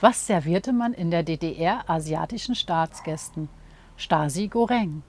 Was servierte man in der DDR asiatischen Staatsgästen? Stasi Goreng.